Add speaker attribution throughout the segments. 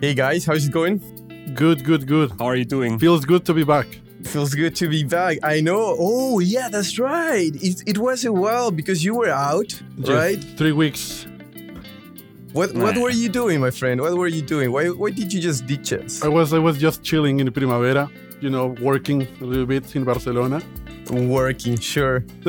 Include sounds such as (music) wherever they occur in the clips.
Speaker 1: Hey guys, how's it going?
Speaker 2: Good, good, good.
Speaker 3: How are you doing?
Speaker 2: Feels good to be back.
Speaker 1: Feels good to be back. I know. Oh, yeah, that's right. It, it was a while because you were out,
Speaker 2: Just
Speaker 1: right?
Speaker 2: Three weeks.
Speaker 1: What What were you doing, my friend? What were you doing? Why Why did you just ditch us?
Speaker 2: I was I was just chilling in Primavera, you know, working a little bit in Barcelona.
Speaker 1: Working, sure. (laughs)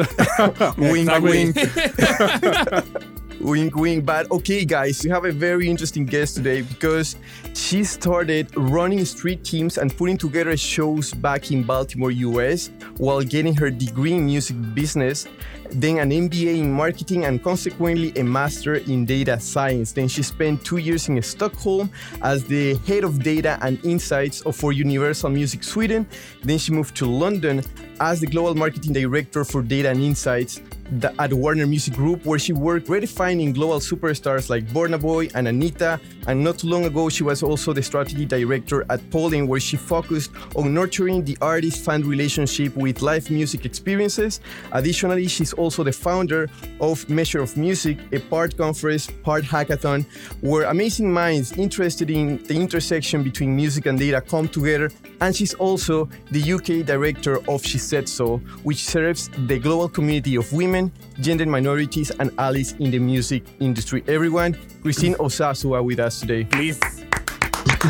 Speaker 1: wink,
Speaker 3: Exactly.
Speaker 1: wink. (laughs) (laughs) wink, wink. But okay, guys, we have a very interesting guest today because she started running street teams and putting together shows back in Baltimore, US, while getting her degree in music business, then an MBA in marketing, and consequently a master in data science. Then she spent two years in Stockholm as the head of data and insights for Universal Music Sweden. Then she moved to London as the global marketing director for data and insights the- at Warner Music Group, where she worked redefining global superstars like Burna Boy and Anitta. And not too long ago, she was also the strategy director at Pollen, where she focused on nurturing the artist-fan relationship with live music experiences. Additionally, she's also the founder of Measure of Music, a part conference, part hackathon, where amazing minds interested in the intersection between music and data come together. And she's also the UK director of She Said So, which serves the global community of women, gender minorities, and allies in the music industry. Everyone, Christine Osazuwa with us today.
Speaker 3: Please.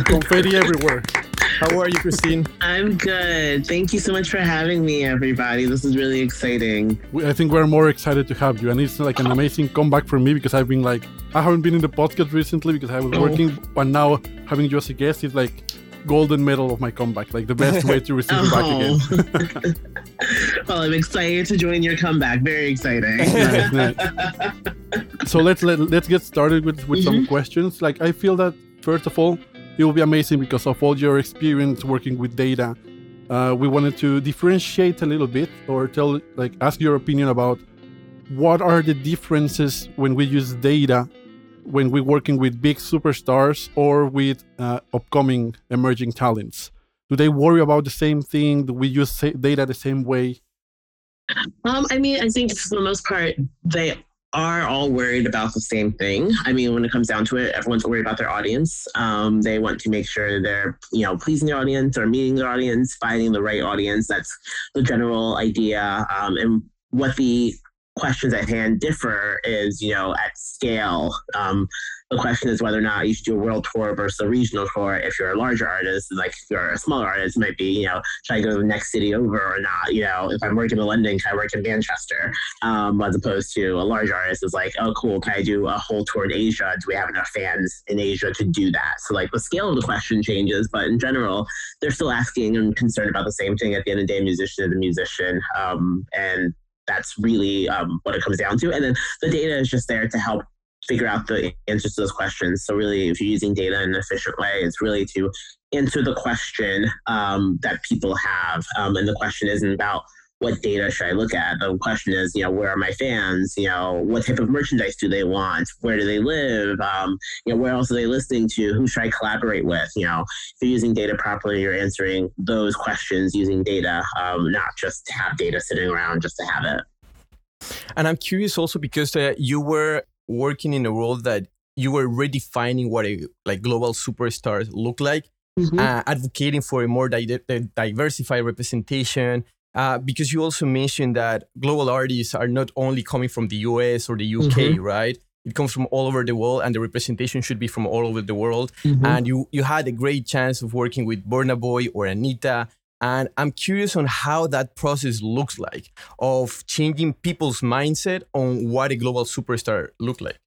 Speaker 2: Confetti everywhere.
Speaker 1: How are you, Christine?
Speaker 4: I'm good. Thank you so much for having me, everybody. This is really exciting.
Speaker 2: I think we're more excited to have you, and it's like an amazing comeback for me because I've been like I haven't been in the podcast recently because I was
Speaker 4: Oh.
Speaker 2: working, but now having you as a guest is like golden medal of my comeback, like the best way to receive you back again. (laughs)
Speaker 4: Oh. well, I'm excited to join your comeback. Very exciting. (laughs)
Speaker 2: Nice, nice. so let's let, let's get started with with some questions. Like I feel that first of all, it will be amazing because of all your experience working with data. Uh, we wanted to differentiate a little bit or tell like ask your opinion about what are the differences when we use data when we're working with big superstars or with uh, upcoming emerging talents. Do they worry about the same thing? Do we use data the same way?
Speaker 4: Um, I mean, I think for the most part, they are all worried about the same thing. I mean, when it comes down to it, everyone's worried about their audience. Um, they want to make sure they're, you know, pleasing the audience or meeting the audience, finding the right audience. That's the general idea. Um, and what the questions at hand differ is, you know, at scale. Um, the question is whether or not you should do a world tour versus a regional tour. If you're a larger artist, like if you're a smaller artist, it might be, you know, should I go to the next city over or not? You know, if I'm working in London, can I work in Manchester? Um, as opposed to a large artist is like, oh, cool, can I do a whole tour in Asia? Do we have enough fans in Asia to do that? So, like, the scale of the question changes, but in general, they're still asking and concerned about the same thing. At the end of the day, musician is a musician. Um, and that's really um, what it comes down to. And then the data is just there to help figure out the answers to those questions. So really, if you're using data in an efficient way, it's really to answer the question um, that people have. Um, and the question isn't about what data should I look at. The question is, you know, where are my fans? You know, what type of merchandise do they want? Where do they live? Um, you know, where else are they listening to? Who should I collaborate with? You know, if you're using data properly, you're answering those questions using data, um, not just to have data sitting around just to have it.
Speaker 1: And I'm curious also because uh, you were working in a role that you were redefining what a like global superstars look like, uh, advocating for a more di- diversified representation. Uh, because you also mentioned that global artists are not only coming from the US or the UK, right? It comes from all over the world, and the representation should be from all over the world. And you you had a great chance of working with Burna Boy or Anitta. And I'm curious on how that process looks like of changing people's mindset on what a global superstar look like.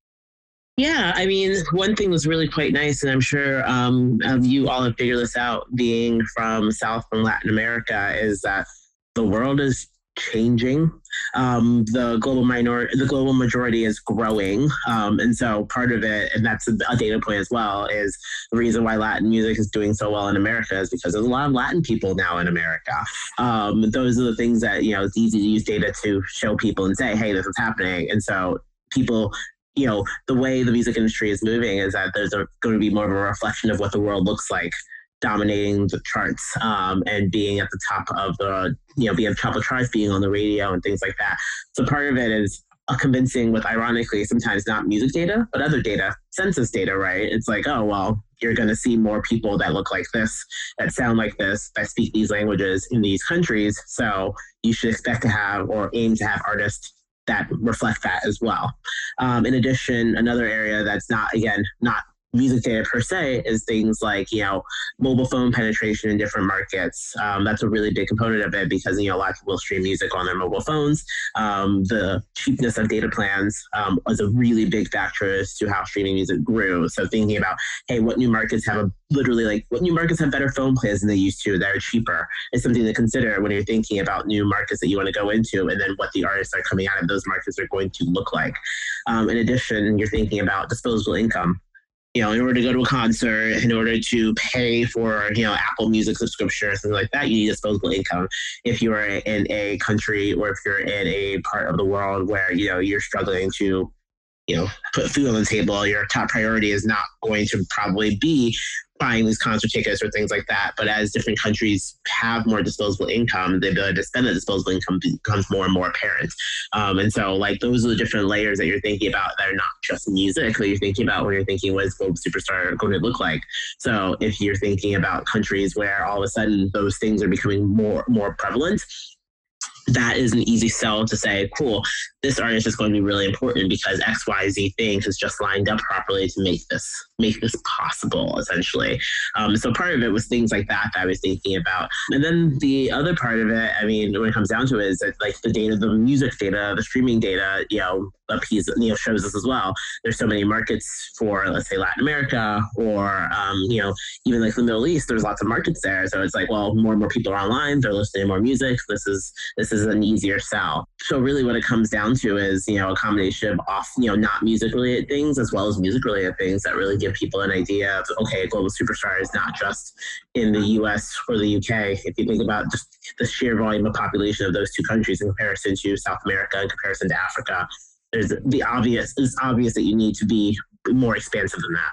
Speaker 4: Yeah, I mean, one thing was really quite nice, and I'm sure um, um, you all have figured this out. Being from South and Latin America, is that the world is changing. Um, the global minority, the global majority is growing, um, and so part of it, and that's a, a data point as well, is the reason why Latin music is doing so well in America is because there's a lot of Latin people now in America. Um, those are the things that you know it's easy to use data to show people and say, hey, this is happening, and so people you know, the way the music industry is moving is that there's a, going to be more of a reflection of what the world looks like, dominating the charts um, and being at the top of the, you know, being at the top of charts, being on the radio and things like that. So part of it is a convincing with ironically sometimes not music data but other data census data right? It's like oh well you're going to see more people that look like this that sound like this that speak these languages in these countries. So you should expect to have or aim to have artists that reflect that as well. Um, in addition another area that's not again not music data per se is things like you know mobile phone penetration in different markets. Um, that's a really big component of it because you know a lot of people stream music on their mobile phones. Um, the cheapness of data plans um, was a really big factor as to how streaming music grew. So thinking about hey, what new markets have a literally like what new markets have better phone plans than they used to that are cheaper is something to consider when you're thinking about new markets that you want to go into and then what the artists are coming out of those markets are going to look like. Um, in addition, you're thinking about disposable income you know, in order to go to a concert, in order to pay for, you know, Apple Music subscription or something like that, you need disposable income. If you are in a country or if you're in a part of the world where, you know, you're struggling to, you know, put food on the table, your top priority is not going to probably be buying these concert tickets or things like that. But as different countries have more disposable income, the ability to spend that disposable income becomes more and more apparent. Um, and so, like, those are the different layers that you're thinking about that are not just music, but you're thinking about when you're thinking, what is Global Superstar going to look like? So, if you're thinking about countries where all of a sudden those things are becoming more more prevalent, that is an easy sell to say, cool, this artist is going to be really important because XYZ thing has just lined up properly to make this make this possible, essentially. Um, so part of it was things like that that I was thinking about. And then the other part of it, I mean, when it comes down to it, is that like the data, the music data, the streaming data, you know, a piece you know shows us as well. There's so many markets for let's say Latin America or um, you know even like the Middle East. There's lots of markets there, so it's like well more and more people are online. They're listening to more music. This is this is an easier sell. So really, what it comes down to is you know a combination of off you know not music related things as well as music related things that really give people an idea of okay, a global superstar is not just in the U.S. or the U.K. If you think about just the sheer volume of population of those two countries in comparison to South America, in comparison to Africa there's the obvious it's obvious that you need to be more expansive than that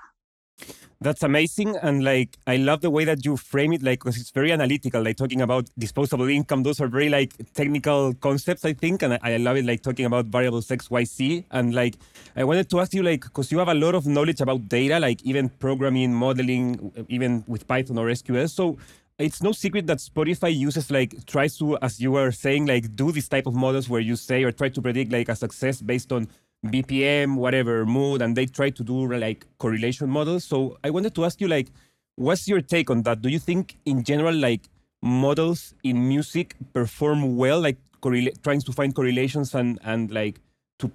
Speaker 3: that's amazing. And like i love the way that you frame it like because it's very analytical like talking about disposable income. Those are very like technical concepts i think and i, I love it like talking about variables xyz and like i wanted to ask you like because you have a lot of knowledge about data like even programming modeling even with python or sql so it's no secret that Spotify uses like tries to, as you were saying, like do this type of models where you say or try to predict like a success based on BPM, whatever mood, and they try to do like correlation models. So I wanted to ask you like, what's your take on that? Do you think in general like models in music perform well, like trying to find correlations and and like to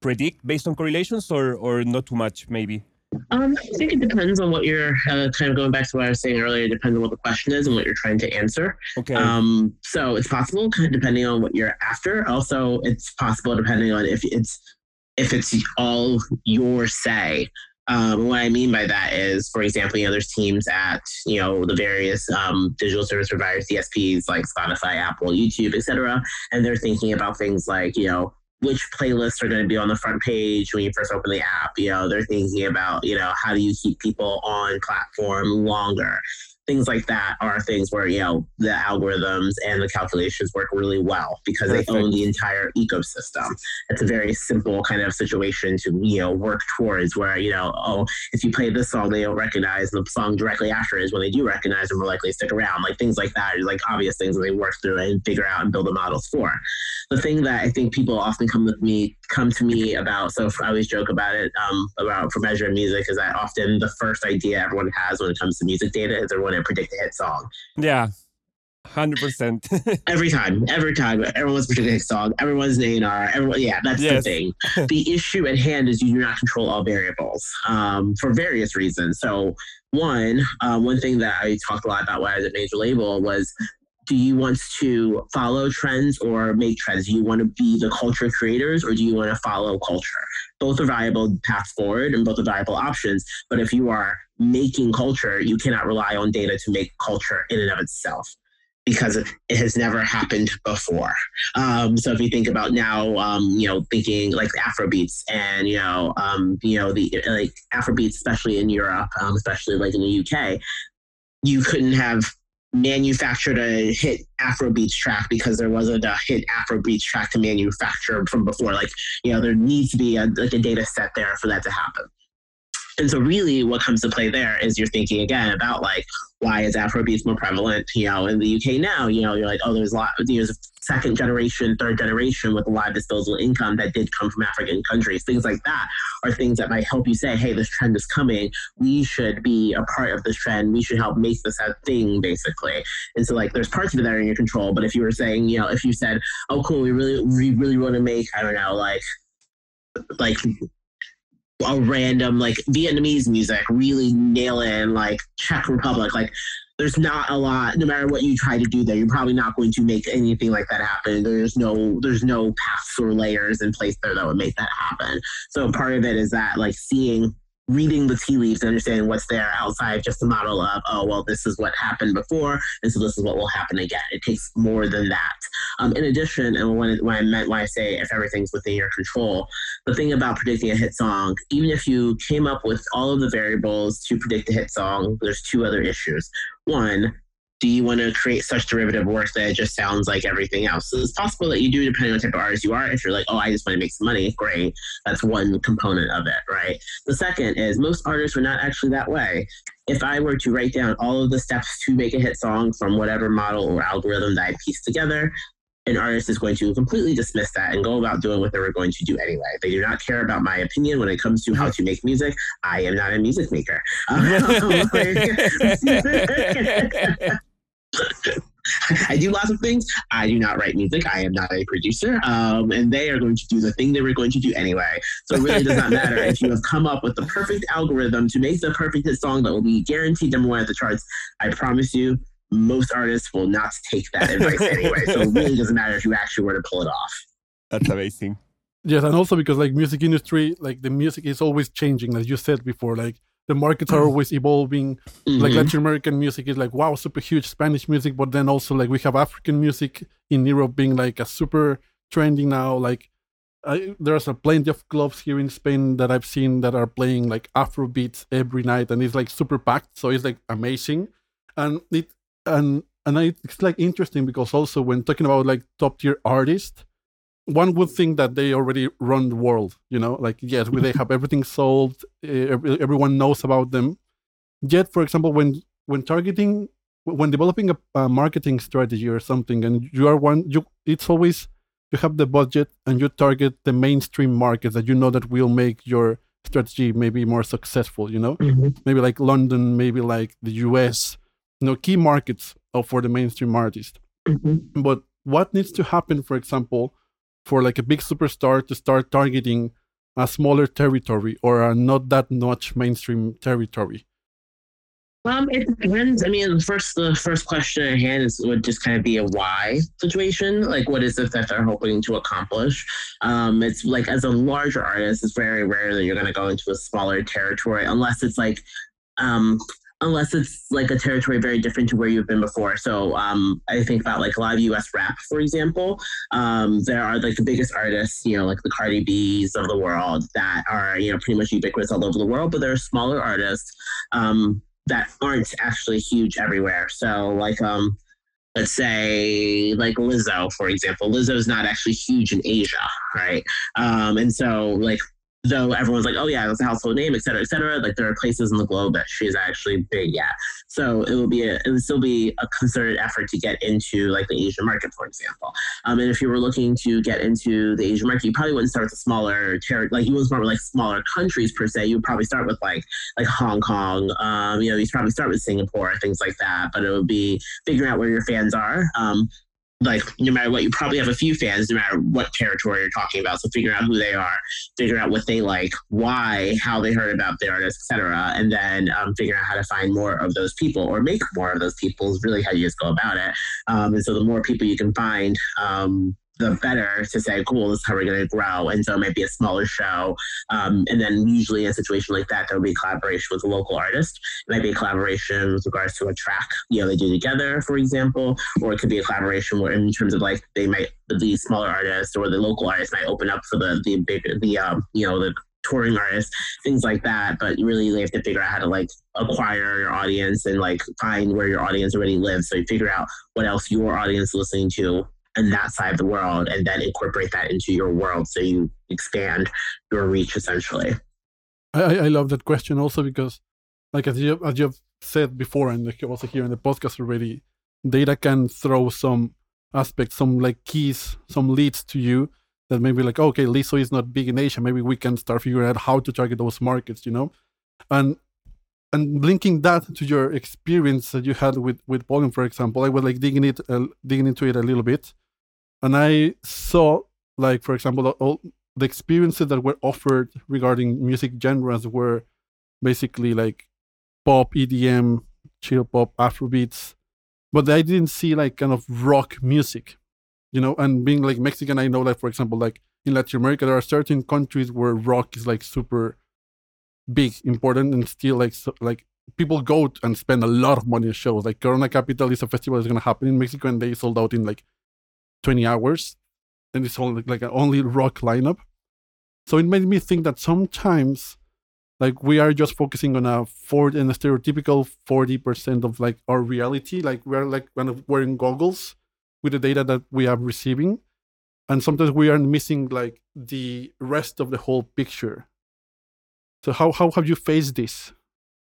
Speaker 3: predict based on correlations, or or not too much maybe?
Speaker 4: Um, I think it depends on what you're uh, kind of going back to what I was saying earlier. It depends on what the question is and what you're trying to answer.
Speaker 3: Okay.
Speaker 4: Um, so it's possible, kind of depending on what you're after. Also, it's possible depending on if it's if it's all your say. Um, what I mean by that is, for example, you know, there's teams at you know the various um, digital service providers, DSPs like Spotify, Apple, YouTube, etc., and they're thinking about things like you know which playlists are going to be on the front page when you first open the app. You know, they're thinking about, you know, how do you keep people on platform longer? Things like that are things where you know the algorithms and the calculations work really well because Perfect. they own the entire ecosystem. It's a very simple kind of situation to you know work towards where you know oh if you play this song they don't recognize the song directly after is when they do recognize they're more likely stick around. Like things like that are like obvious things that they work through and figure out and build the models for. The thing that i think people often come with me come to me about so i always joke about it um, about for measuring music is that often the first idea everyone has when it comes to music data is they want to predict a hit song.
Speaker 3: Yeah. Hundred percent. (laughs)
Speaker 4: every time, every time, everyone's predicting a hit song. Everyone's an A&R. Everyone, yeah, that's yes. the thing. (laughs) the issue at hand is you do not control all variables um, for various reasons. So, one, uh, one thing that I talked a lot about when I was at major label was do you want to follow trends or make trends? Do you want to be the culture creators or do you want to follow culture? Both are viable paths forward and both are viable options. But if you are making culture, you cannot rely on data to make culture in and of itself because it has never happened before. Um, so if you think about now, um, you know, thinking like Afrobeats and you know, um, you know, the like Afrobeats, especially in Europe, um, especially like in the UK, you couldn't have manufactured a hit Afrobeats track because there wasn't a hit Afrobeats track to manufacture from before. Like, you know, there needs to be a, like a data set there for that to happen. And so, really, what comes to play there is you're thinking again about like, why is Afrobeats more prevalent, you know, in the UK now? You know, you're like, oh, there's a lot, there's second generation, third generation with a lot of disposable income that did come from African countries. Things like that are things that might help you say, hey, this trend is coming. We should be a part of this trend. We should help make this a thing, basically. And so, like, there's parts of it that are in your control. But if you were saying, you know, if you said, oh, cool, we really, we really want to make, I don't know, like, like a random like Vietnamese music, really nail in like Czech Republic, like there's not a lot no matter what you try to do there you're probably not going to make anything like that happen. There's no there's no paths or layers in place there that would make that happen. So part of it is that like seeing reading the tea leaves and understanding what's there outside just the model of oh well this is what happened before and so this is what will happen again. It takes more than that. Um, in addition and when, when i meant when i say if everything's within your control the thing about predicting a hit song even if you came up with all of the variables to predict a hit song there's two other issues. One do you want to create such derivative work that it just sounds like everything else? So it's possible that you do, depending on the type of artist you are. If you're like, oh, I just want to make some money, great. That's one component of it, right? The second is most artists are not actually that way. If I were to write down all of the steps to make a hit song from whatever model or algorithm that I piece together, an artist is going to completely dismiss that and go about doing what they were going to do anyway. They do not care about my opinion when it comes to how to make music. I am not a music maker. (laughs) (laughs) (laughs) (laughs) I do lots of things. I do not write music. I am not a producer. Um, and they are going to do the thing they were going to do anyway. So it really does not matter if you have come up with the perfect algorithm to make the perfect hit song that will be guaranteed number one at the charts. I promise you, most artists will not take that advice anyway. So it really doesn't matter if you actually were to pull it off.
Speaker 3: That's amazing.
Speaker 2: Yes, and also because like music industry, like the music is always changing, as you said before. Like the markets are always evolving. Mm-hmm. Like Latin American music is like wow, super huge. Spanish music, but then also like we have African music in Europe being like a super trending now. Like I, there's a plenty of clubs here in Spain that I've seen that are playing like Afro beats every night, and it's like super packed. So it's like amazing, and it and and I, it's like interesting because also when talking about like top tier artists, one would think that they already run the world. You know, like yes, they have (laughs) everything solved. Everyone knows about them. Yet, for example, when when targeting, when developing a, a marketing strategy or something, and you are one, you it's always you have the budget and you target the mainstream markets that you know that will make your strategy maybe more successful. You know, mm-hmm. maybe like London, maybe like the U.S you know key markets for the mainstream artist mm-hmm. but what needs to happen for example for like a big superstar to start targeting a smaller territory or a not that much mainstream territory
Speaker 4: um, it depends. I mean, first the first question at hand is would just kind of be a why situation. Like, what is it that they're hoping to accomplish? Um, it's like as a larger artist, it's very rare that you're going to go into a smaller territory unless it's like um, unless it's like a territory very different to where you've been before. So um, I think about like a lot of US rap, for example. Um, there are like the biggest artists, you know, like the Cardi B's of the world that are, you know, pretty much ubiquitous all over the world, but there are smaller artists um, that aren't actually huge everywhere. So like, um, let's say like Lizzo, for example. Lizzo is not actually huge in Asia, right? Um, and so like though everyone's like, oh yeah, that's a household name, et cetera, et cetera. Like there are places in the globe that she's actually big at. So it will be a, it would still be a concerted effort to get into like the Asian market, for example. Um, and if you were looking to get into the Asian market, you probably wouldn't start with a smaller territory, like you wouldn't start with like smaller countries per se. You would probably start with like like Hong Kong. Um, you know, you probably start with Singapore, things like that. But it would be figuring out where your fans are. Um, like no matter what, you probably have a few fans, no matter what territory you're talking about. So figure out who they are, figure out what they like, why, how they heard about the artist, etc., and then um, figure out how to find more of those people or make more of those people is really how you just go about it. Um, and so the more people you can find, um, the better to say, cool, this is how we're going to grow. And so it might be a smaller show. Um, and then usually in a situation like that, there will be collaboration with a local artist. It might be a collaboration with regards to a track, you know, they do together, for example, or it could be a collaboration where in terms of like they might, the smaller artist or the local artist might open up for the, the big, the, um, you know, the touring artists, things like that. But really, they have to figure out how to like acquire your audience and like find where your audience already lives. So you figure out what else your audience is listening to in that side of the world, and then incorporate that into your world. So you expand your reach essentially.
Speaker 2: I, I love that question also because, like as you as you've said before, and like also here in the podcast already, data can throw some aspects, some like keys, some leads to you that maybe like okay, Lizzo is not big in Asia. Maybe we can start figuring out how to target those markets, you know, and and linking that to your experience that you had with with Polygon, for example, I was like digging it uh, digging into it a little bit, and I saw like for example all the experiences that were offered regarding music genres were basically like pop, EDM, chill pop, Afrobeats, but I didn't see like kind of rock music, you know. And being like Mexican, I know like for example, like in Latin America, there are certain countries where rock is like super big, important, and still like so, like people go and spend a lot of money on shows. Like Corona Capital is a festival that's gonna happen in Mexico, and they sold out in like 20 hours and it's only like an only rock lineup. So it made me think that sometimes like we are just focusing on a for and a stereotypical 40% of like our reality. Like we're like kind of wearing goggles with the data that we are receiving. And sometimes we are missing like the rest of the whole picture. So how how have you faced this?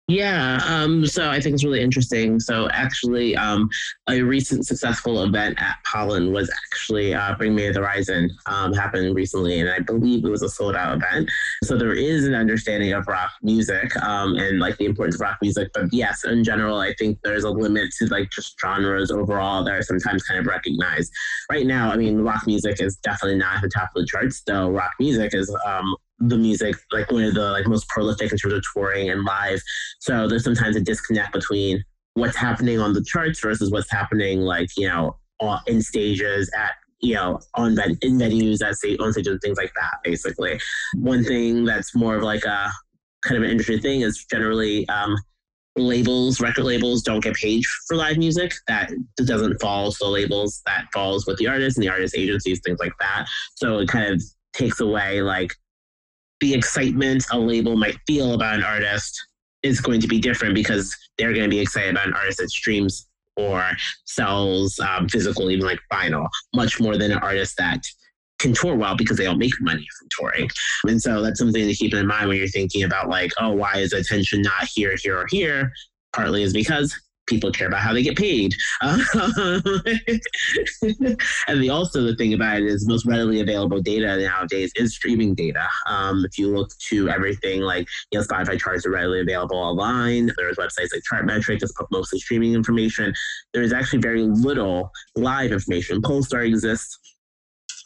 Speaker 4: Yeah, um, so I think it's really interesting. So actually, um, a recent successful event at Pollen was actually uh, Bring Me the Horizon um, happened recently, and I believe it was a sold out event. So there is an understanding of rock music um, and like the importance of rock music. But yes, in general, I think there's a limit to like just genres overall that are sometimes kind of recognized. Right now, I mean, rock music is definitely not at the top of the charts, though rock music is um, the music like one of the like most prolific in terms of touring and live. So there's sometimes a disconnect between what's happening on the charts versus what's happening like you know in stages at you know on in venues at say on stages and things like that. Basically, one thing that's more of like a kind of an interesting thing is generally. Um, labels, record labels don't get paid for live music. That doesn't fall to the labels. That falls with the artists and the artist agencies, things like that. So it kind of takes away like the excitement a label might feel about an artist is going to be different because they're going to be excited about an artist that streams or sells um, physical, even like vinyl, much more than an artist that can tour well because they don't make money from touring. And so that's something to keep in mind when you're thinking about like, oh, why is attention not here, here, or here? Partly is because people care about how they get paid. (laughs) and the also the thing about it is most readily available data nowadays is streaming data. Um, if you look to everything like you know Spotify charts are readily available online. There's websites like Chartmetric that's mostly streaming information. There is actually very little live information. Pollstar exists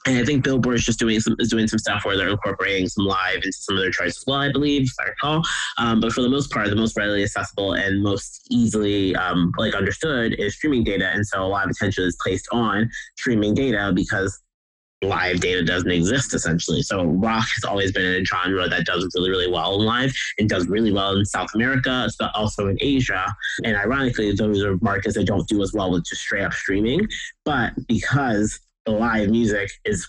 Speaker 4: and I think Billboard is just doing some is doing some stuff where they're incorporating some live into some of their charts as well, I believe, if I recall. Um, but for the most part, the most readily accessible and most easily um, like understood is streaming data, and so a lot of attention is placed on streaming data because live data doesn't exist essentially. So rock has always been a genre that does really, really well in live and does really well in South America, but also in Asia. And ironically, those are markets that don't do as well with just straight up streaming. But because live music is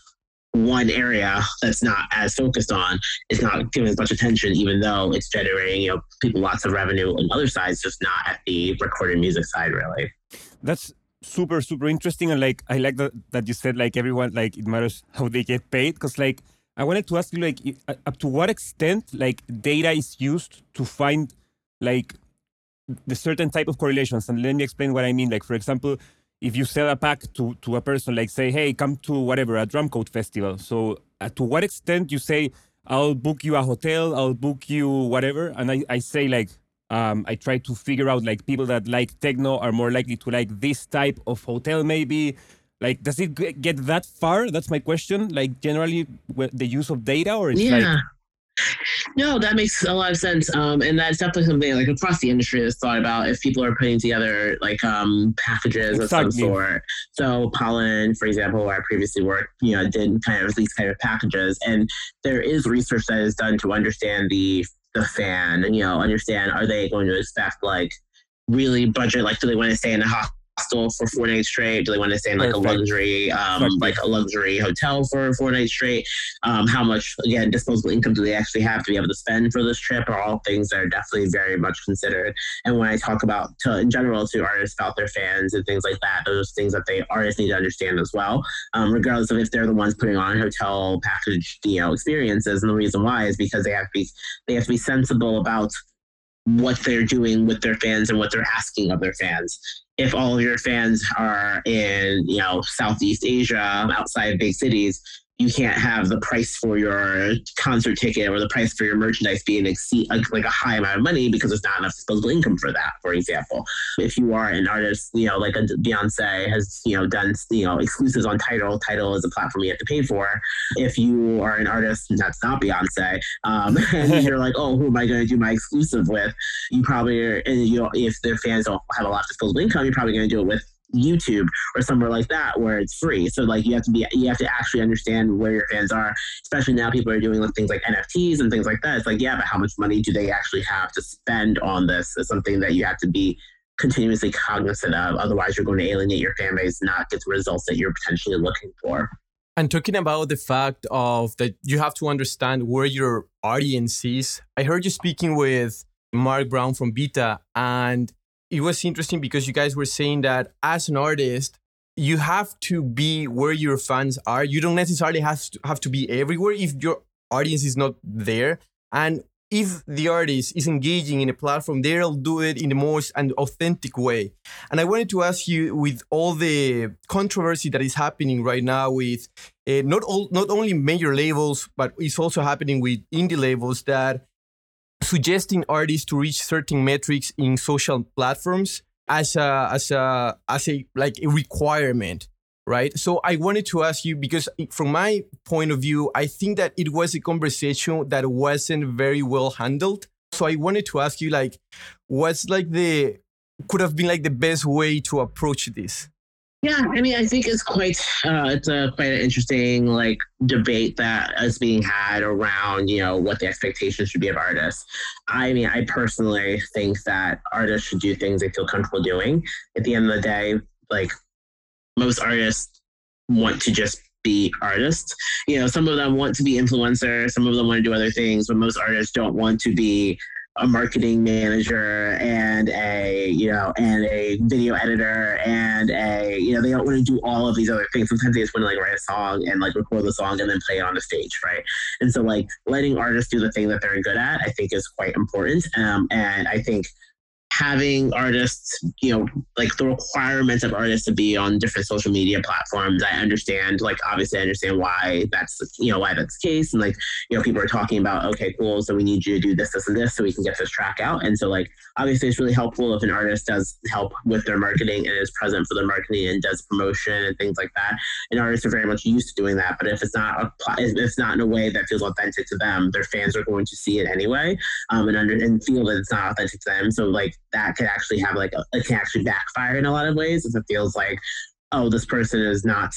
Speaker 4: one area that's not as focused on, it's not given as much attention, even though it's generating, you know, people lots of revenue on other sides, just not at the recorded music side, really.
Speaker 3: That's super, super interesting. And like, I like that, that you said, like, everyone, like, it matters how they get paid. Cause, like, I wanted to ask you, like, uh, up to what extent, like, data is used to find, like, the certain type of correlations. And let me explain what I mean. Like, for example, if you sell a pack to, to a person, like say, hey, come to whatever, a Drumcode festival. So uh, to what extent you say, I'll book you a hotel, I'll book you whatever. And I, I say like, um, I try to figure out like people that like techno are more likely to like this type of hotel maybe. Like, does it get that far? That's my question. Like, generally, the use of data, or it's
Speaker 4: yeah.
Speaker 3: like
Speaker 4: no, that makes a lot of sense. Um, and that's definitely something like across the industry that's thought about if people are putting together like um, packages exactly. of some sort. So Pollen, for example, where I previously worked, you know, did kind of these kind of packages. And there is research that is done to understand the the fan and you know, understand are they going to expect like really budget like do they want to stay in the a hostel for four nights straight? Do they want to stay in like
Speaker 3: Perfect.
Speaker 4: a luxury, um, like a luxury hotel for four nights straight? Um, how much again disposable income do they actually have to be able to spend for this trip? Are all things that are definitely very much considered. And when I talk about to, in general to artists about their fans and things like that, those things that they artists need to understand as well, um, regardless of if they're the ones putting on hotel package, you know, experiences. And the reason why is because they have to be they have to be sensible about what they're doing with their fans and what they're asking of their fans. If all of your fans are in, you know, Southeast Asia, outside of big cities, you can't have the price for your concert ticket or the price for your merchandise being exceed like, like a high amount of money because there's not enough disposable income for that. For example, if you are an artist, you know, like a Beyonce has, you know, done, you know, exclusives on Tidal. Tidal is a platform you have to pay for. If you are an artist that's not Beyonce, um, (laughs) and you're like, oh, who am I going to do my exclusive with? You probably are, and you know, if their fans don't have a lot of disposable income, you're probably going to do it with YouTube or somewhere like that where it's free. So like you have to be you have to actually understand where your fans are. Especially now people are doing like things like NFTs and things like that. It's like, yeah, but how much money do they actually have to spend on this? It's something that you have to be continuously cognizant of. Otherwise you're going to alienate your fan base, not get the results that you're potentially looking for.
Speaker 1: And talking about the fact of that you have to understand where your audience is. I heard you speaking with Mark Brown from Beta, and it was interesting because you guys were saying that as an artist, you have to be where your fans are. You don't necessarily have to have to be everywhere if your audience is not there. And if the artist is engaging in a platform, they'll do it in the most and authentic way. And I wanted to ask you, with all the controversy that is happening right now, with uh, not all, not only major labels, but it's also happening with indie labels that suggesting artists to reach certain metrics in social platforms as a as a as a like a requirement right? So i wanted to ask you because from my point of view i think that it was a conversation that wasn't very well handled. So i wanted to ask you like what's like the could have been like the best way to approach this
Speaker 4: Yeah, I mean, I think it's quite uh, it's a quite an interesting like debate that is being had around you know what the expectations should be of artists. I mean, I personally think that artists should do things they feel comfortable doing. At the end of the day, like most artists want to just be artists. You know, some of them want to be influencers, some of them want to do other things, but most artists don't want to be a marketing manager and a you know and a video editor and a you know they don't want to do all of these other things. Sometimes they just want to like write a song and like record the song and then play it on the stage right? And so like letting artists do the thing that they're good at i think is quite important. Um, and i think having artists, you know, like the requirements of artists to be on different social media platforms. I understand, like, obviously, I understand why that's, you know, why that's the case. And, like, you know, people are talking about, okay, cool, so we need you to do this, this, and this so we can get this track out. And so, like, obviously, it's really helpful if an artist does help with their marketing and is present for their marketing and does promotion and things like that. And artists are very much used to doing that. But if it's not, a, if it's not in a way that feels authentic to them, their fans are going to see it anyway um, and under and feel that it's not authentic to them. So like that could actually have like a, it can actually backfire in a lot of ways if it feels like oh this person is not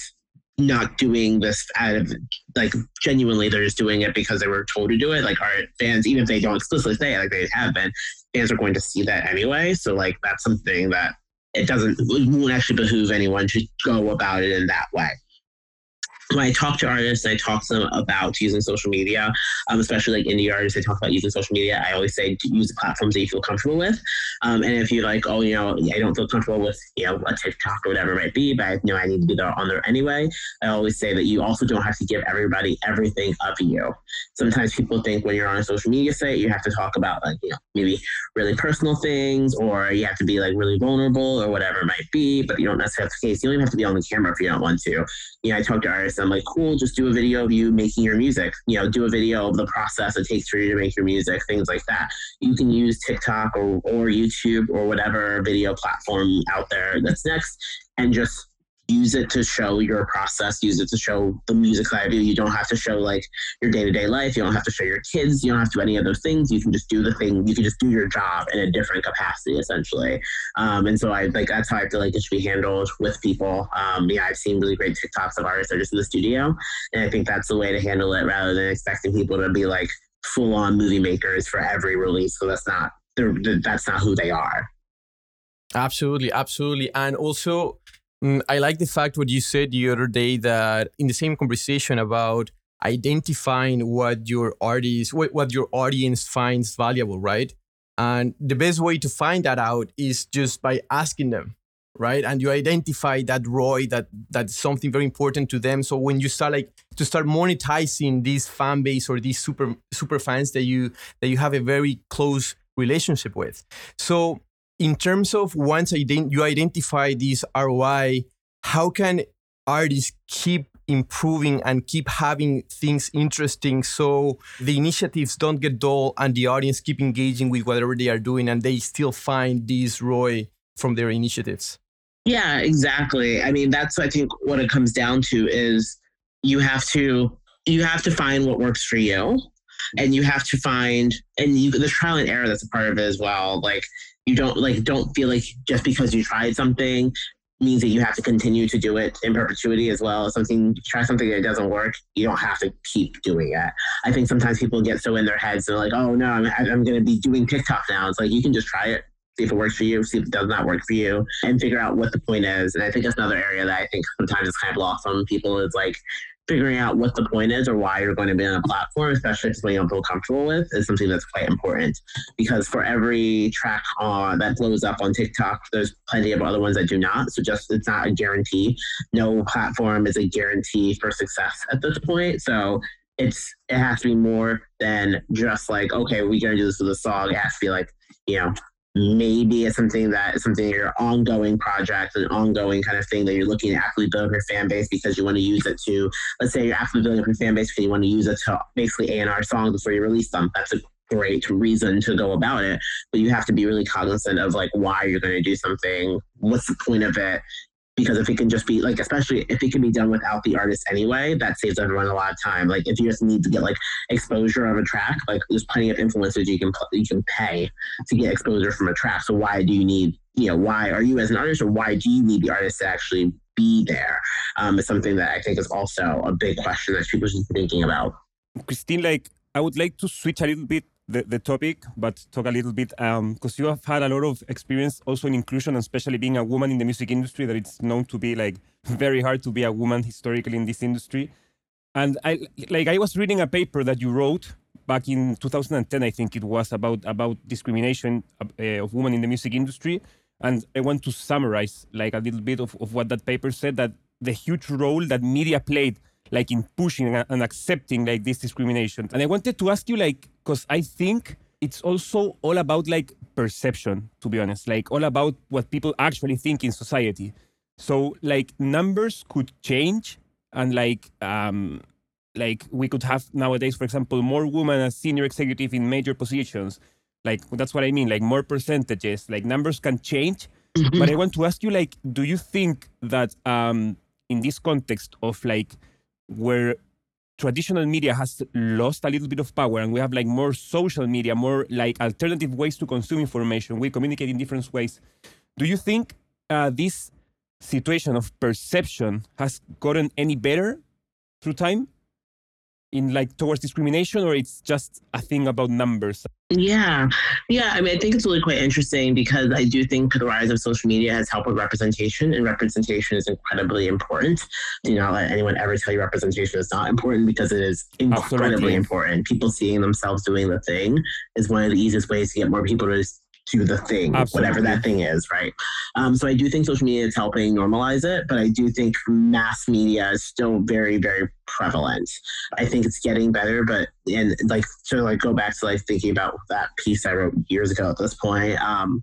Speaker 4: not doing this out of like genuinely they're just doing it because they were told to do it. Like our fans even if they don't explicitly say it like they have been fans are going to see that anyway. So like that's something that it doesn't it won't actually behoove anyone to go about it in that way when I talk to artists, I talk to them about using social media, um, especially like indie artists. I talk about using social media. I always say to use the platforms that you feel comfortable with. Um, and if you're like, oh, you know, I don't feel comfortable with, you know, a TikTok or whatever it might be, but I know I need to be there on there anyway. I always say that you also don't have to give everybody everything of you. Sometimes people think when you're on a social media site, you have to talk about like, you know, maybe really personal things, or you have to be like really vulnerable or whatever it might be. But you don't necessarily have case. You don't even have to be on the camera if you don't want to. You know, I talk to artists. I'm like, cool, just do a video of you making your music. You know, do a video of the process it takes for you to make your music, things like that. You can use TikTok or, or YouTube or whatever video platform out there that's next and just use it to show your process, use it to show the music side of you. You don't have to show like your day to day life. You don't have to show your kids. You don't have to do any of those things. You can just do the thing. You can just do your job in a different capacity, essentially. Um, and so I like that's how I feel like it should be handled with people. Um, yeah, I've seen really great TikToks of artists that are just in the studio, and I think that's the way to handle it rather than expecting people to be like full on movie makers for every release. So that's not that's not who they are.
Speaker 1: Absolutely, absolutely. And also, Mm, I like the fact what you said the other day that in the same conversation about identifying what your artist, what, what your audience finds valuable, right? And the best way to find that out is just by asking them, right? And you identify that ROI that that's something very important to them. So when you start like to start monetizing this fan base or these super super fans that you that you have a very close relationship with. So in terms of once you identify this ROI, how can artists keep improving and keep having things interesting so the initiatives don't get dull and the audience keep engaging with whatever they are doing and they still find this ROI from their initiatives?
Speaker 4: Yeah, exactly. I mean, that's I think what it comes down to is you have to you have to find what works for you and you have to find and you the trial and error that's a part of it as well like you don't like don't feel like just because you tried something means that you have to continue to do it in perpetuity as well. Something try something that doesn't work, you don't have to keep doing it. I think sometimes people get so in their heads they're like, oh no, I'm I'm going to be doing TikTok now. It's like you can just try it. See if it works for you, see if it does not work for you, and figure out what the point is. And I think that's another area that I think sometimes is kind of lost on people is like figuring out what the point is or why you're going to be on a platform, especially if something you don't feel comfortable with, is something that's quite important. Because for every track on that blows up on TikTok, there's plenty of other ones that do not. So just it's not a guarantee. No platform is a guarantee for success at this point. So it's it has to be more than just like okay, we're gonna do this with a song. It has to be like you know maybe it's something that something your ongoing project, an ongoing kind of thing that you're looking to actively build your fan base because you want to use it to, let's say you're actively building your fan base because you want to use it to basically A&R songs before you release them. That's a great reason to go about it, but you have to be really cognizant of like why you're going to do something, what's the point of it, because if it can just be like especially if it can be done without the artist anyway that saves everyone a lot of time. Like if you just need to get like exposure of a track like there's plenty of influencers you can you can pay to get exposure from a track. So why do you need you know why are you as an artist or why do you need the artist to actually be there? Um, is something that i think is also a big question that people should be thinking about.
Speaker 3: Christine like i would like to switch a little bit the, the topic, but talk a little bit because um, you have had a lot of experience also in inclusion, especially being a woman in the music industry. That it's known to be like very hard to be a woman historically in this industry. And I like I was reading a paper that you wrote back in 2010, I think it was about about discrimination uh, of women in the music industry. And I want to summarize like a little bit of, of what that paper said that the huge role that media played like in pushing and accepting like this discrimination. And I wanted to ask you like because I think it's also all about like perception to be honest like all about what people actually think in society. So like numbers could change and like um like we could have nowadays for example more women as senior executive in major positions. Like that's what i mean like more percentages like numbers can change. Mm-hmm. but i want to ask you like do you think that um in this context of like where traditional media has lost a little bit of power and we have like more social media more like alternative ways to consume information. We communicate in different ways. Do you think uh, this situation of perception has gotten any better through time in like towards discrimination or it's just a thing about numbers?
Speaker 4: Yeah. Yeah i mean i think it's really quite interesting because i do think the rise of social media has helped with representation and representation is incredibly important. Do not let anyone ever tell you representation is not important because it is incredibly Absolutely. important. People seeing themselves doing the thing is one of the easiest ways to get more people to to the thing, Absolutely. whatever that thing is, right? Um, so I do think social media is helping normalize it, but I do think mass media is still very, very prevalent. I think it's getting better, but and like to like go back to like thinking about that piece I wrote years ago at this point. Um,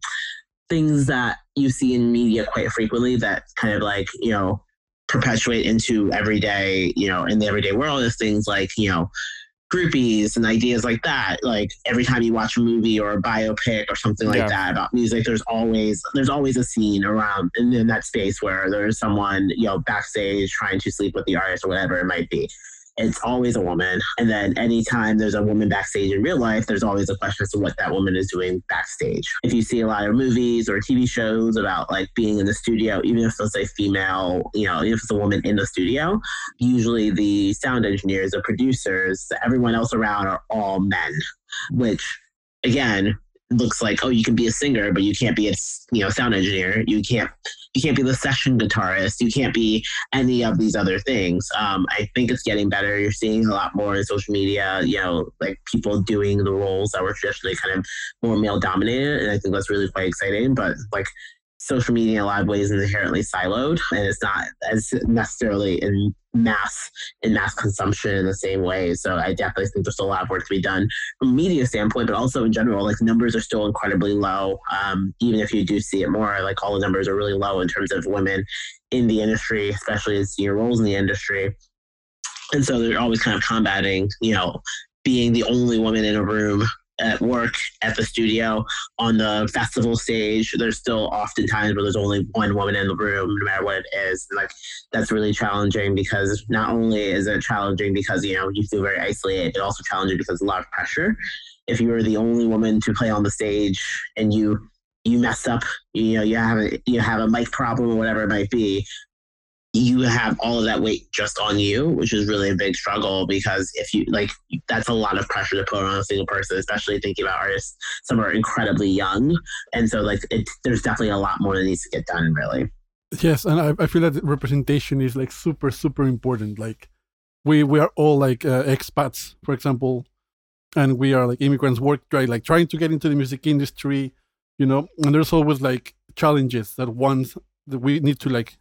Speaker 4: things that you see in media quite frequently that kind of like you know perpetuate into everyday you know in the everyday world is things like you know groupies and ideas like that. Like every time you watch a movie or a biopic or something like yeah. that about music, there's always there's always a scene around in, in that space where there's someone you know backstage trying to sleep with the artist or whatever it might be it's always a woman. And then anytime there's a woman backstage in real life, there's always a question as to what that woman is doing backstage. If you see a lot of movies or TV shows about like being in the studio, even if it's a female, you know, if it's a woman in the studio, usually the sound engineers, the producers, everyone else around are all men, which again, looks like oh you can be a singer but you can't be a you know sound engineer. You can't you can't be the session guitarist. You can't be any of these other things. Um, i think it's getting better. You're seeing a lot more in social media you know like people doing the roles that were traditionally kind of more male dominated and i think that's really quite exciting. But like social media in a lot of ways is inherently siloed and it's not as necessarily in mass in mass consumption in the same way. So I definitely think there's still a lot of work to be done from a media standpoint, but also in general, like numbers are still incredibly low. Um, even if you do see it more, like all the numbers are really low in terms of women in the industry, especially in senior roles in the industry. And so they're always kind of combating, you know, being the only woman in a room at work at the studio on the festival stage. There's still often times where there's only one woman in the room no matter what it is. And like that's really challenging because not only is it challenging because you know you feel very isolated it also challenging because a lot of pressure. If you are the only woman to play on the stage and you you mess up you know you have a you have a mic problem or whatever it might be you have all of that weight just on you, which is really a big struggle because if you like, that's a lot of pressure to put on a single person, especially thinking about artists. Some are incredibly young, and so like, it, there's definitely a lot more that needs to get done, really.
Speaker 2: Yes, and I, I feel that representation is like super super important. Like, we we are all like uh, expats, for example, and we are like immigrants, work right, like trying to get into the music industry, you know. And there's always like challenges that ones that we need to like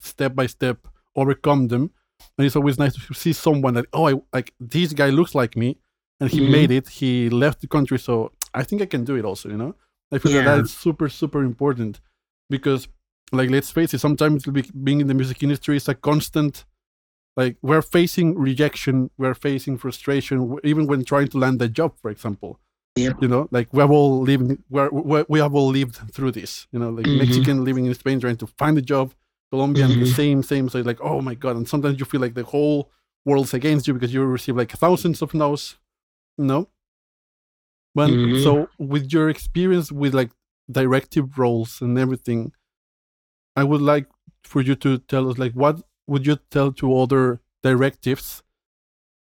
Speaker 2: step by step overcome them and it's always nice to see someone that oh I, like this guy looks like me and he mm-hmm. made it he left the country so i think i can do it also you know i feel yeah. that that's super super important because like let's face it sometimes being in the music industry is a constant like we're facing rejection we're facing frustration even when trying to land a job for example
Speaker 4: Yep.
Speaker 2: You know, like we have all lived, we're, we're, we have all lived through this. You know, like mm-hmm. Mexican living in Spain trying to find a job, Colombian, mm-hmm. the same, same. So like, oh my god! And sometimes you feel like the whole world's against you because you receive like thousands of no's. No. But mm-hmm. so with your experience with like directive roles and everything, I would like for you to tell us like what would you tell to other directives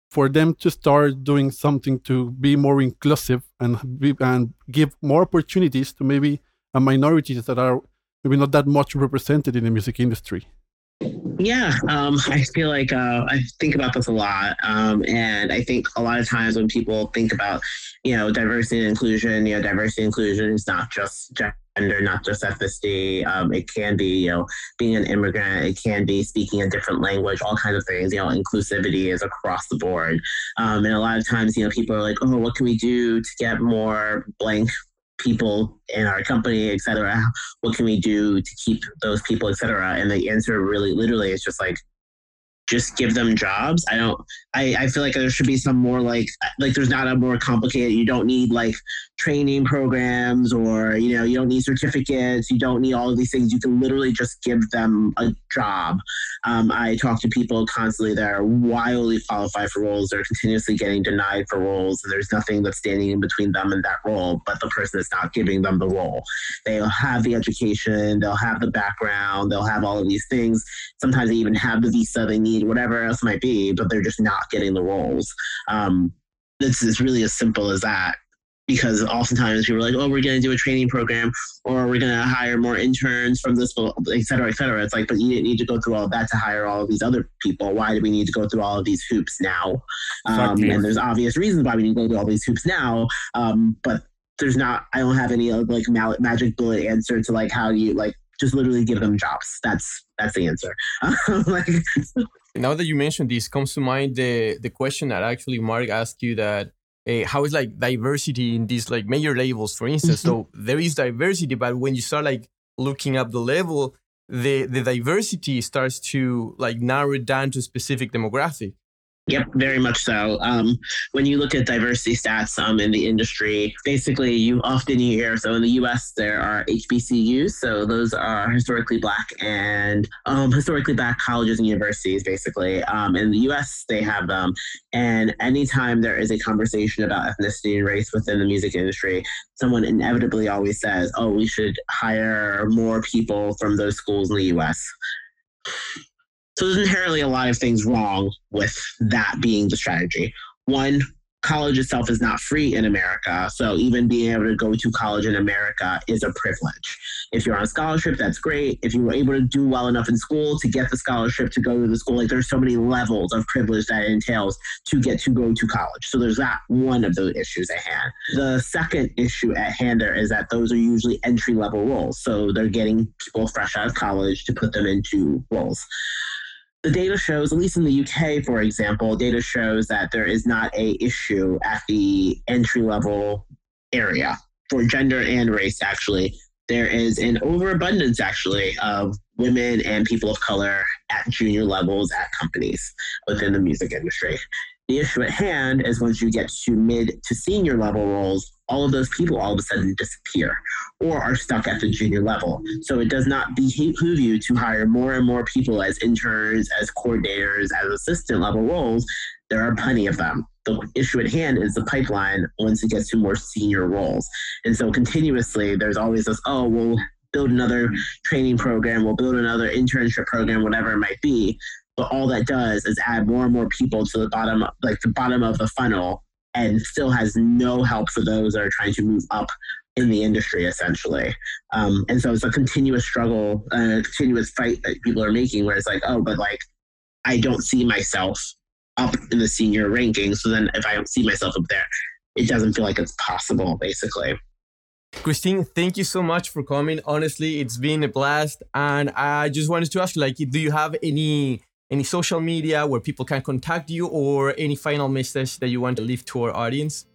Speaker 2: for them to start doing something to be more inclusive and be, and give more opportunities to maybe a minorities that are maybe not that much represented in the music industry.
Speaker 4: Yeah, um, I feel like uh, I think about this a lot, um, and I think a lot of times when people think about, you know, diversity and inclusion, you know, diversity and inclusion is not just gender, not just ethnicity. Um, it can be, you know, being an immigrant. It can be speaking a different language. All kinds of things. You know, inclusivity is across the board. Um, and a lot of times, you know, people are like, "Oh, what can we do to get more blank people in our company, et cetera? What can we do to keep those people, et cetera? And the answer really literally is just like just give them jobs. I don't I, I feel like there should be some more like like there's not a more complicated you don't need like training programs or you know you don't need certificates. You don't need all of these things. You can literally just give them a job. Um, i talk to people constantly that are wildly qualified for roles. They're continuously getting denied for roles. And there's nothing that's standing in between them and that role but the person is not giving them the role. They'll have the education. They'll have the background. They'll have all of these things. Sometimes they even have the visa. They need whatever else might be but they're just not getting the roles um, it's, it's really as simple as that because oftentimes people are like, oh, we're going to do a training program or we're going to hire more interns from this, et cetera, et cetera. It's like, but you didn't need to go through all of that to hire all of these other people. Why do we need to go through all of these hoops now? Um, and there's obvious reasons why we need to go through all these hoops now. Um, but there's not, I don't have any like magic bullet answer to like how you like just literally give them jobs. That's that's the answer. (laughs) like,
Speaker 5: now that you mentioned this, comes to mind the the question that actually Mark asked you that uh, how is like diversity in these like major labels for instance mm-hmm. so there is diversity but when you start like looking up the level the the diversity starts to like narrow it down to specific demographic
Speaker 4: Yep, very much so. Um, when you look at diversity stats um, in the industry, basically you often hear so in the U.S. there are HBCUs, so those are historically black and um, historically black colleges and universities. Basically, um, in the U.S. they have them, and anytime there is a conversation about ethnicity and race within the music industry, someone inevitably always says, "Oh, we should hire more people from those schools in the U.S." So there's inherently a lot of things wrong with that being the strategy. One, college itself is not free in America. So even being able to go to college in America is a privilege. If you're on scholarship, that's great. If you were able to do well enough in school to get the scholarship to go to the school, like there's so many levels of privilege that entails to get to go to college. So there's that one of those issues at hand. The second issue at hand there is that those are usually entry level roles. So they're getting people fresh out of college to put them into roles the data shows, at least in the UK, for example, data shows that there is not a issue at the entry level area for gender and race. Actually, there is an overabundance actually of women and people of color at junior levels at companies within the music industry. The issue at hand is once you get to mid to senior level roles, all of those people all of a sudden disappear or are stuck at the junior level. So it does not behoove you to hire more and more people as interns, as coordinators, as assistant level roles. There are plenty of them. The issue at hand is the pipeline once it gets to more senior roles. And so continuously, there's always this, oh, we'll build another training program, we'll build another internship program, whatever it might be. But all that does is add more and more people to the bottom, like the bottom of the funnel and still has no help for those that are trying to move up in the industry essentially um, and so it's a continuous struggle and a continuous fight that people are making where it's like oh but like i don't see myself up in the senior ranking so then if i don't see myself up there it doesn't feel like it's possible basically
Speaker 1: Christine, thank you so much for coming. Honestly, it's been a blast. And I just wanted to ask like, do you have any any social media where people can contact you or any final message that you want to leave to our audience?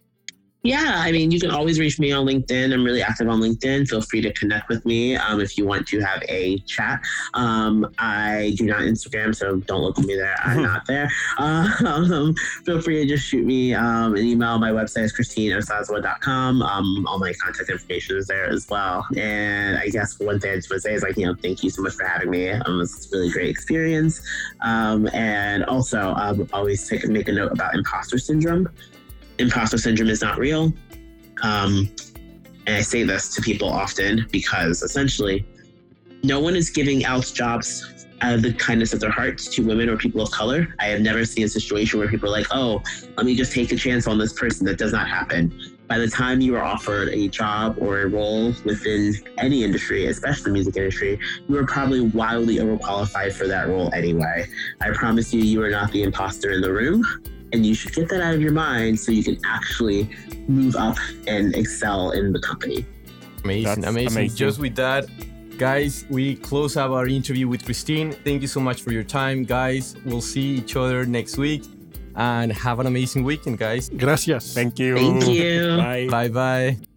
Speaker 4: Yeah, I mean, you can always reach me on LinkedIn. I'm really active on LinkedIn. Feel free to connect with me um, if you want to have a chat. Um, I do not Instagram, so don't look for me there. I'm (laughs) not there. Um, feel free to just shoot me um, an email. My website is christineosazuwa.com. Um, all my contact information is there as well. And I guess one thing I just want to say is like, you know, thank you so much for having me. Um, it was a really great experience. and also, um, always take, make a note about imposter syndrome imposter syndrome is not real. Um, and I say this to people often because essentially, no one is giving out jobs out of the kindness of their hearts to women or people of color. I have never seen a situation where people are like, oh, let me just take a chance on this person. That does not happen. By the time you are offered a job or a role within any industry, especially the music industry, you are probably wildly overqualified for that role anyway. I promise you, you are not the imposter in the room and you should get that out of your mind so you can actually move up and excel in the company.
Speaker 1: Amazing, amazing, amazing. Just with that, guys, we close up our interview with Christine. Thank you so much for your time, guys. We'll see each other next week and have an amazing weekend, guys.
Speaker 2: Gracias.
Speaker 3: Thank you.
Speaker 4: Thank you.
Speaker 1: Bye. Bye bye.